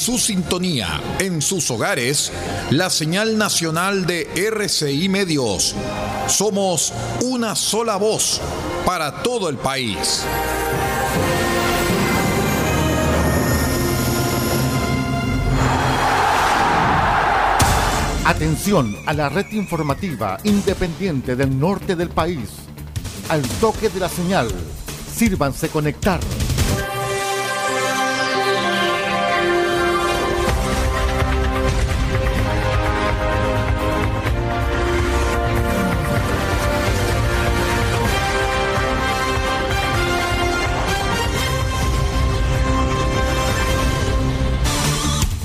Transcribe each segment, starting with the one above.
su sintonía, en sus hogares, la señal nacional de RCI Medios. Somos una sola voz para todo el país. Atención a la red informativa independiente del norte del país. Al toque de la señal, sírvanse conectar.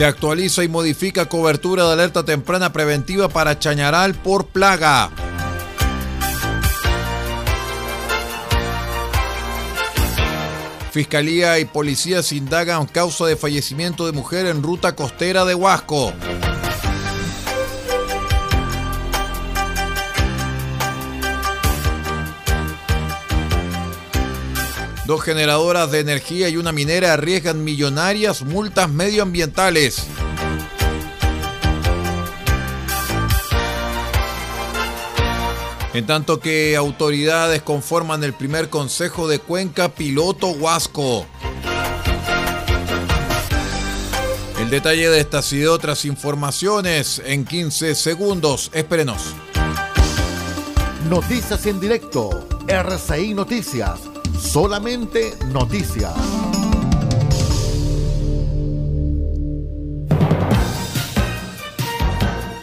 Se actualiza y modifica cobertura de alerta temprana preventiva para Chañaral por plaga. Fiscalía y policías indagan causa de fallecimiento de mujer en ruta costera de Huasco. Dos generadoras de energía y una minera arriesgan millonarias multas medioambientales. En tanto que autoridades conforman el primer consejo de Cuenca Piloto Huasco. El detalle de estas y de otras informaciones en 15 segundos. Espérenos. Noticias en directo. RCI Noticias Solamente noticias.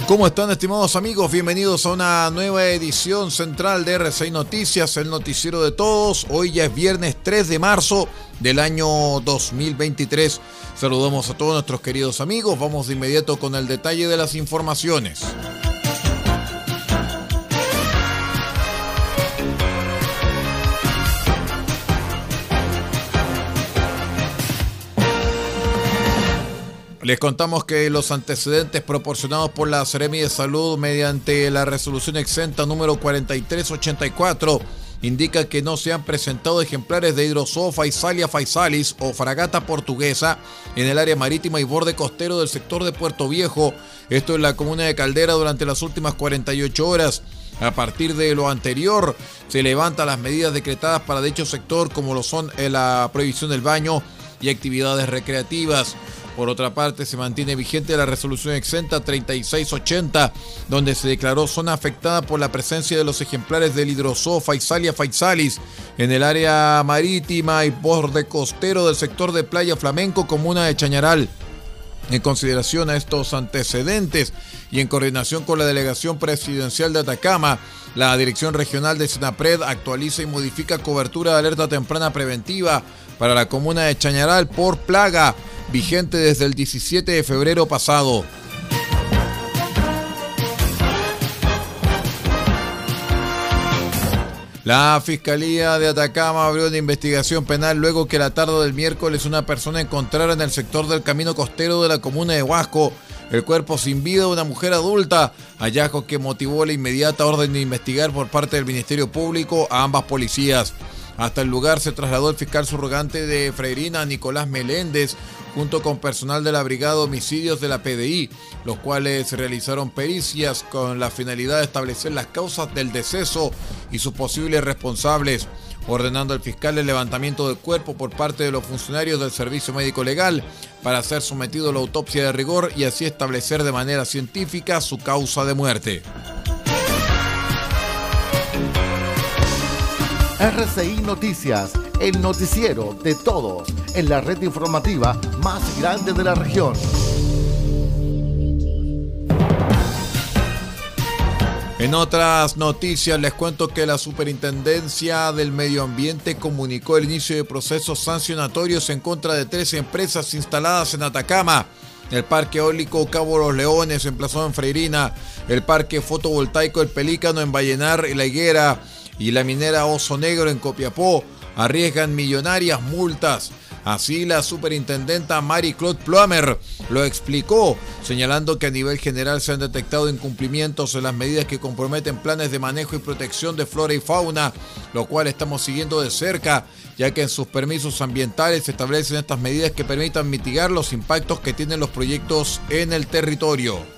¿Cómo están estimados amigos? Bienvenidos a una nueva edición central de R6 Noticias, el noticiero de todos. Hoy ya es viernes 3 de marzo del año 2023. Saludamos a todos nuestros queridos amigos. Vamos de inmediato con el detalle de las informaciones. Les contamos que los antecedentes proporcionados por la Seremi de Salud mediante la resolución exenta número 4384 indica que no se han presentado ejemplares de hidrozoa faisalia faisalis o fragata portuguesa en el área marítima y borde costero del sector de Puerto Viejo, esto en la comuna de Caldera durante las últimas 48 horas. A partir de lo anterior, se levantan las medidas decretadas para dicho sector, como lo son la prohibición del baño y actividades recreativas. Por otra parte, se mantiene vigente la resolución exenta 3680, donde se declaró zona afectada por la presencia de los ejemplares del hidrozoo Faisalia faisalis en el área marítima y borde costero del sector de Playa Flamenco, comuna de Chañaral. En consideración a estos antecedentes y en coordinación con la Delegación Presidencial de Atacama, la Dirección Regional de Sinapred actualiza y modifica cobertura de alerta temprana preventiva para la comuna de Chañaral por plaga vigente desde el 17 de febrero pasado. La Fiscalía de Atacama abrió una investigación penal luego que la tarde del miércoles una persona encontrara en el sector del camino costero de la comuna de Huasco el cuerpo sin vida de una mujer adulta, hallazgo que motivó la inmediata orden de investigar por parte del Ministerio Público a ambas policías. Hasta el lugar se trasladó el fiscal surrogante de Freirina, Nicolás Meléndez, junto con personal de la Brigada de Homicidios de la PDI, los cuales realizaron pericias con la finalidad de establecer las causas del deceso y sus posibles responsables, ordenando al fiscal el levantamiento del cuerpo por parte de los funcionarios del Servicio Médico Legal para ser sometido a la autopsia de rigor y así establecer de manera científica su causa de muerte. RCI Noticias, el noticiero de todos, en la red informativa más grande de la región. En otras noticias les cuento que la Superintendencia del Medio Ambiente comunicó el inicio de procesos sancionatorios en contra de tres empresas instaladas en Atacama. El Parque Eólico Cabo Los Leones, emplazado en Freirina, el Parque Fotovoltaico El Pelícano en Vallenar y La Higuera. Y la minera Oso Negro en Copiapó arriesgan millonarias multas. Así la superintendenta Mary Claude Plummer lo explicó, señalando que a nivel general se han detectado incumplimientos en las medidas que comprometen planes de manejo y protección de flora y fauna, lo cual estamos siguiendo de cerca, ya que en sus permisos ambientales se establecen estas medidas que permitan mitigar los impactos que tienen los proyectos en el territorio.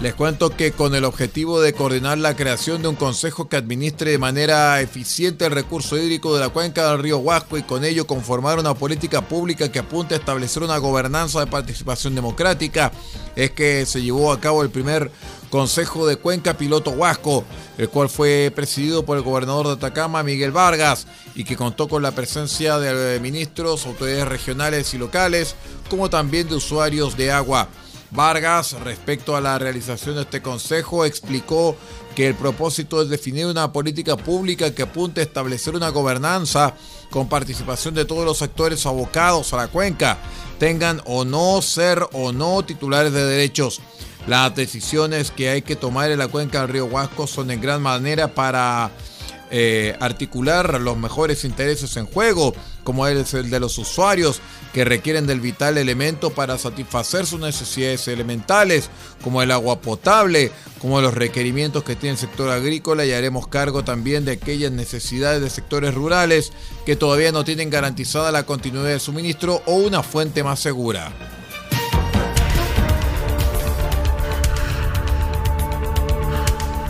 Les cuento que con el objetivo de coordinar la creación de un consejo que administre de manera eficiente el recurso hídrico de la cuenca del río Huasco y con ello conformar una política pública que apunte a establecer una gobernanza de participación democrática, es que se llevó a cabo el primer Consejo de Cuenca Piloto Huasco, el cual fue presidido por el gobernador de Atacama, Miguel Vargas, y que contó con la presencia de ministros, autoridades regionales y locales, como también de usuarios de agua. Vargas, respecto a la realización de este consejo, explicó que el propósito es definir una política pública que apunte a establecer una gobernanza con participación de todos los actores abocados a la cuenca, tengan o no ser o no titulares de derechos. Las decisiones que hay que tomar en la cuenca del río Huasco son en gran manera para eh, articular los mejores intereses en juego, como es el de los usuarios que requieren del vital elemento para satisfacer sus necesidades elementales, como el agua potable, como los requerimientos que tiene el sector agrícola y haremos cargo también de aquellas necesidades de sectores rurales que todavía no tienen garantizada la continuidad de suministro o una fuente más segura.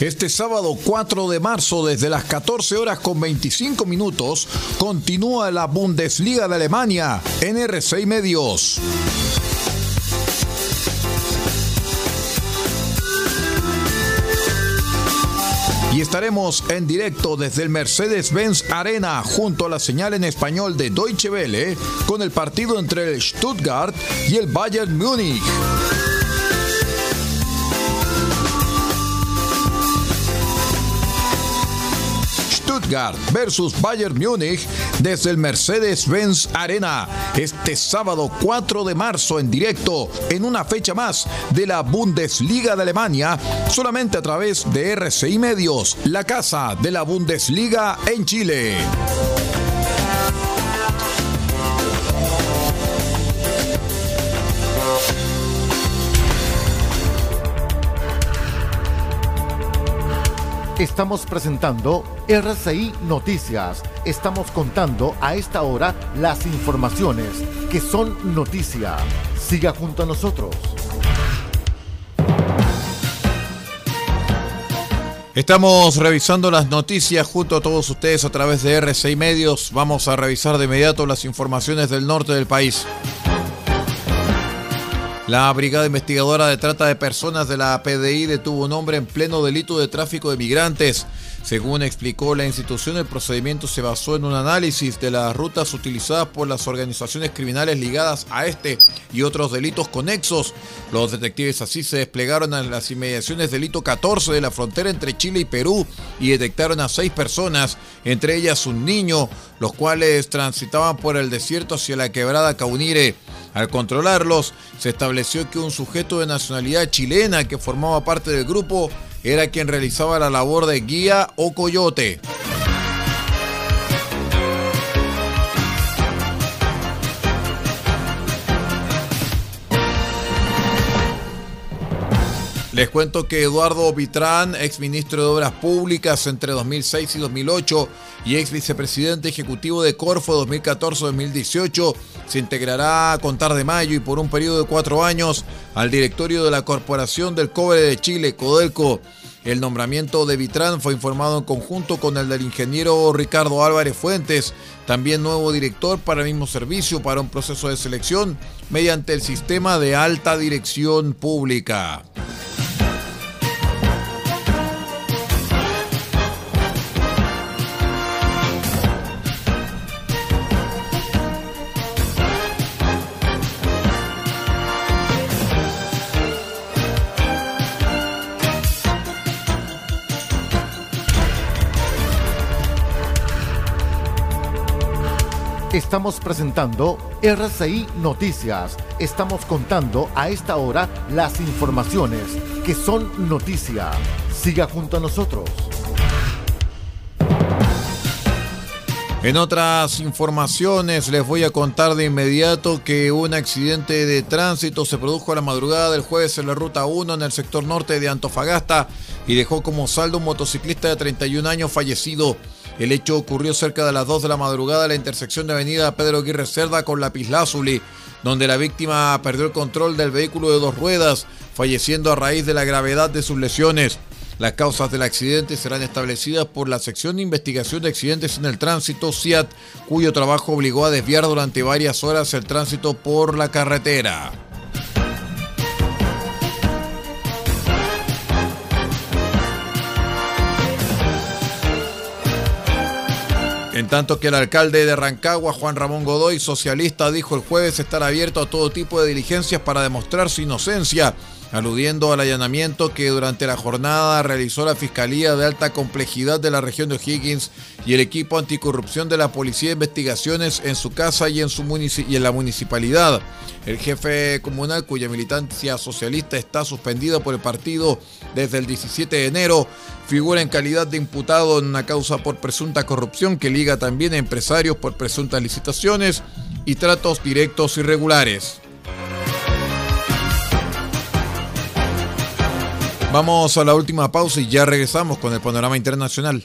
Este sábado 4 de marzo, desde las 14 horas con 25 minutos, continúa la Bundesliga de Alemania en R6 Medios. Y estaremos en directo desde el Mercedes-Benz Arena junto a la señal en español de Deutsche Welle con el partido entre el Stuttgart y el Bayern Múnich. Stuttgart versus Bayern Múnich desde el Mercedes-Benz Arena este sábado 4 de marzo en directo en una fecha más de la Bundesliga de Alemania solamente a través de RCI Medios, la casa de la Bundesliga en Chile. Estamos presentando RCI Noticias. Estamos contando a esta hora las informaciones que son noticia. Siga junto a nosotros. Estamos revisando las noticias junto a todos ustedes a través de RCI Medios. Vamos a revisar de inmediato las informaciones del norte del país. La Brigada Investigadora de Trata de Personas de la PDI detuvo un hombre en pleno delito de tráfico de migrantes. Según explicó la institución, el procedimiento se basó en un análisis de las rutas utilizadas por las organizaciones criminales ligadas a este y otros delitos conexos. Los detectives así se desplegaron en las inmediaciones del hito 14 de la frontera entre Chile y Perú y detectaron a seis personas, entre ellas un niño, los cuales transitaban por el desierto hacia la quebrada Caunire. Al controlarlos, se estableció que un sujeto de nacionalidad chilena que formaba parte del grupo era quien realizaba la labor de guía o coyote. Les cuento que Eduardo Vitrán, ex ministro de Obras Públicas entre 2006 y 2008 y ex vicepresidente ejecutivo de Corfo 2014-2018, se integrará a contar de mayo y por un periodo de cuatro años al directorio de la Corporación del Cobre de Chile, Codelco. El nombramiento de Vitrán fue informado en conjunto con el del ingeniero Ricardo Álvarez Fuentes, también nuevo director para el mismo servicio para un proceso de selección mediante el sistema de alta dirección pública. Estamos presentando RCI Noticias. Estamos contando a esta hora las informaciones que son noticia. Siga junto a nosotros. En otras informaciones les voy a contar de inmediato que un accidente de tránsito se produjo a la madrugada del jueves en la ruta 1 en el sector norte de Antofagasta y dejó como saldo un motociclista de 31 años fallecido. El hecho ocurrió cerca de las 2 de la madrugada en la intersección de avenida Pedro Aguirre Cerda con la Pislázuli, donde la víctima perdió el control del vehículo de dos ruedas, falleciendo a raíz de la gravedad de sus lesiones. Las causas del accidente serán establecidas por la sección de investigación de accidentes en el tránsito CIAT, cuyo trabajo obligó a desviar durante varias horas el tránsito por la carretera. En tanto que el alcalde de Rancagua, Juan Ramón Godoy, socialista, dijo el jueves estar abierto a todo tipo de diligencias para demostrar su inocencia, aludiendo al allanamiento que durante la jornada realizó la Fiscalía de Alta Complejidad de la región de O'Higgins y el equipo anticorrupción de la Policía de Investigaciones en su casa y en, su y en la municipalidad. El jefe comunal, cuya militancia socialista está suspendida por el partido desde el 17 de enero, figura en calidad de imputado en una causa por presunta corrupción que liga también a empresarios por presuntas licitaciones y tratos directos irregulares. Vamos a la última pausa y ya regresamos con el panorama internacional.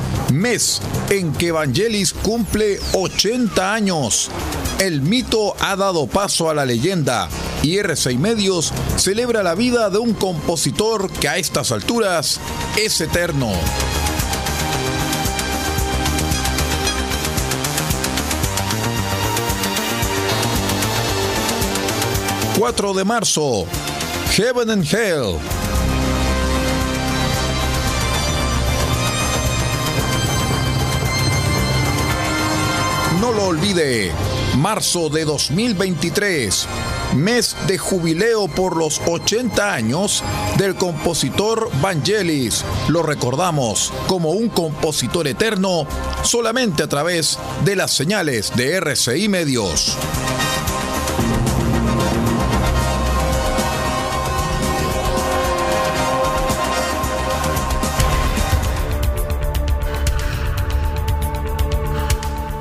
mes en que Evangelis cumple 80 años. El mito ha dado paso a la leyenda y R6 Medios celebra la vida de un compositor que a estas alturas es eterno. ...4 de marzo... ...Heaven and Hell... olvide. Marzo de 2023, mes de jubileo por los 80 años del compositor Vangelis. Lo recordamos como un compositor eterno solamente a través de las señales de RCI Medios.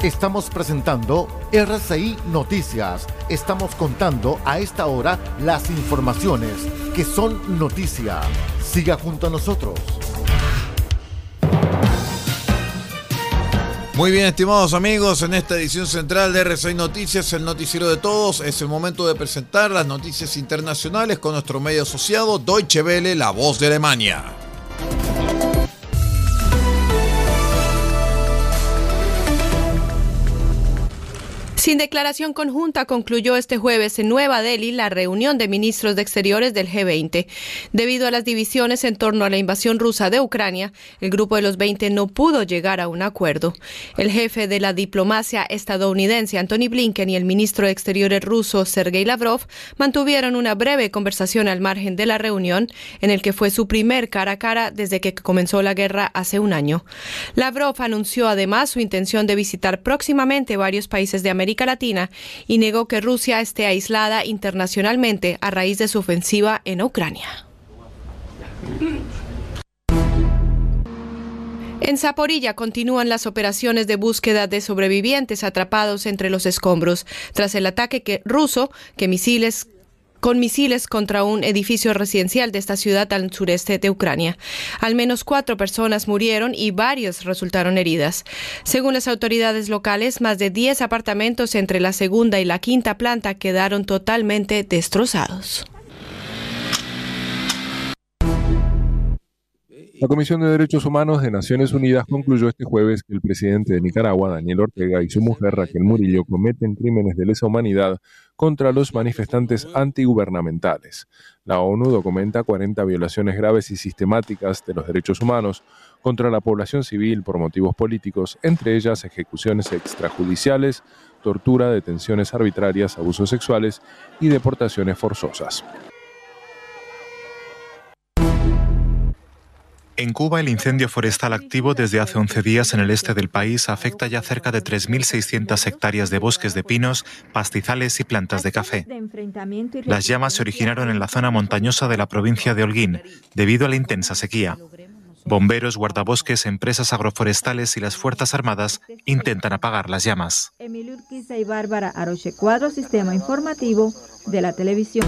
Estamos presentando RCI Noticias. Estamos contando a esta hora las informaciones que son noticia. Siga junto a nosotros. Muy bien, estimados amigos, en esta edición central de RCI Noticias, el noticiero de todos, es el momento de presentar las noticias internacionales con nuestro medio asociado Deutsche Welle, la voz de Alemania. Sin declaración conjunta concluyó este jueves en Nueva Delhi la reunión de ministros de Exteriores del G20. Debido a las divisiones en torno a la invasión rusa de Ucrania, el grupo de los 20 no pudo llegar a un acuerdo. El jefe de la diplomacia estadounidense, Anthony Blinken, y el ministro de Exteriores ruso, Sergei Lavrov, mantuvieron una breve conversación al margen de la reunión, en el que fue su primer cara a cara desde que comenzó la guerra hace un año. Lavrov anunció además su intención de visitar próximamente varios países de América Latina y negó que Rusia esté aislada internacionalmente a raíz de su ofensiva en Ucrania. En Zaporilla continúan las operaciones de búsqueda de sobrevivientes atrapados entre los escombros tras el ataque que, ruso que misiles con misiles contra un edificio residencial de esta ciudad al sureste de Ucrania. Al menos cuatro personas murieron y varios resultaron heridas. Según las autoridades locales, más de 10 apartamentos entre la segunda y la quinta planta quedaron totalmente destrozados. La Comisión de Derechos Humanos de Naciones Unidas concluyó este jueves que el presidente de Nicaragua, Daniel Ortega, y su mujer Raquel Murillo cometen crímenes de lesa humanidad contra los manifestantes antigubernamentales. La ONU documenta 40 violaciones graves y sistemáticas de los derechos humanos contra la población civil por motivos políticos, entre ellas ejecuciones extrajudiciales, tortura, detenciones arbitrarias, abusos sexuales y deportaciones forzosas. En Cuba, el incendio forestal activo desde hace 11 días en el este del país afecta ya cerca de 3.600 hectáreas de bosques de pinos, pastizales y plantas de café. Las llamas se originaron en la zona montañosa de la provincia de Holguín, debido a la intensa sequía. Bomberos, guardabosques, empresas agroforestales y las Fuerzas Armadas intentan apagar las llamas. Emilio Urquiza y Bárbara Aroche Cuadro, Sistema Informativo de la Televisión.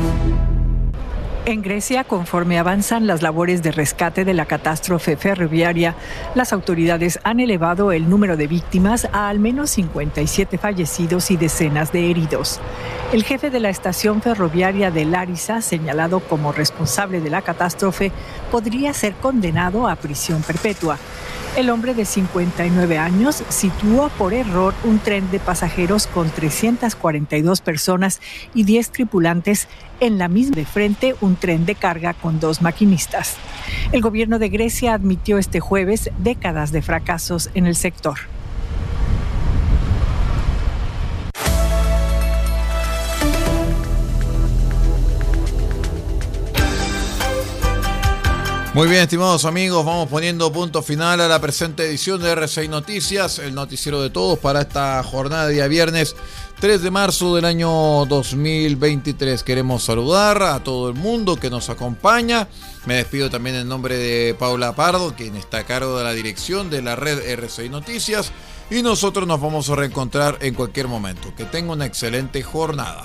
En Grecia, conforme avanzan las labores de rescate de la catástrofe ferroviaria, las autoridades han elevado el número de víctimas a al menos 57 fallecidos y decenas de heridos. El jefe de la estación ferroviaria de Larissa, señalado como responsable de la catástrofe, podría ser condenado a prisión perpetua. El hombre de 59 años situó por error un tren de pasajeros con 342 personas y 10 tripulantes en la misma de frente un tren de carga con dos maquinistas. El gobierno de Grecia admitió este jueves décadas de fracasos en el sector. Muy bien, estimados amigos, vamos poniendo punto final a la presente edición de R6 Noticias, el noticiero de todos para esta jornada de día viernes 3 de marzo del año 2023. Queremos saludar a todo el mundo que nos acompaña. Me despido también en nombre de Paula Pardo, quien está a cargo de la dirección de la red R6 Noticias. Y nosotros nos vamos a reencontrar en cualquier momento. Que tenga una excelente jornada.